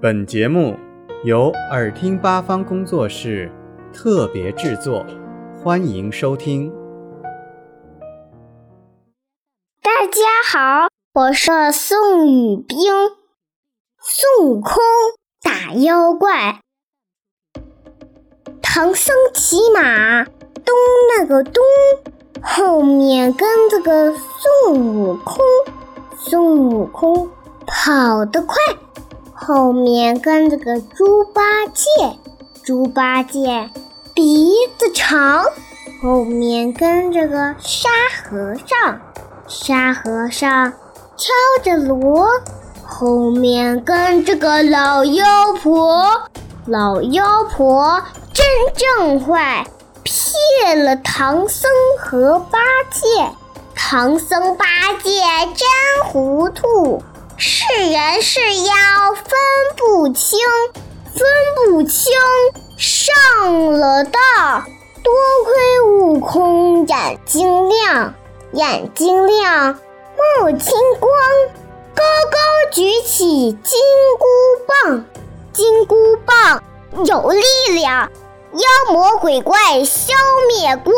本节目由耳听八方工作室特别制作，欢迎收听。大家好，我是宋雨冰。孙悟空打妖怪，唐僧骑马东那个东，后面跟着个孙悟空。孙悟空跑得快。后面跟着个猪八戒，猪八戒鼻子长；后面跟着个沙和尚，沙和尚敲着锣；后面跟着个老妖婆，老妖婆真正坏，骗了唐僧和八戒，唐僧八戒真糊涂。是人是妖分不清，分不清上了当。多亏悟空眼睛亮，眼睛亮冒金光，高高举起金箍棒，金箍棒有力量，妖魔鬼怪消灭光。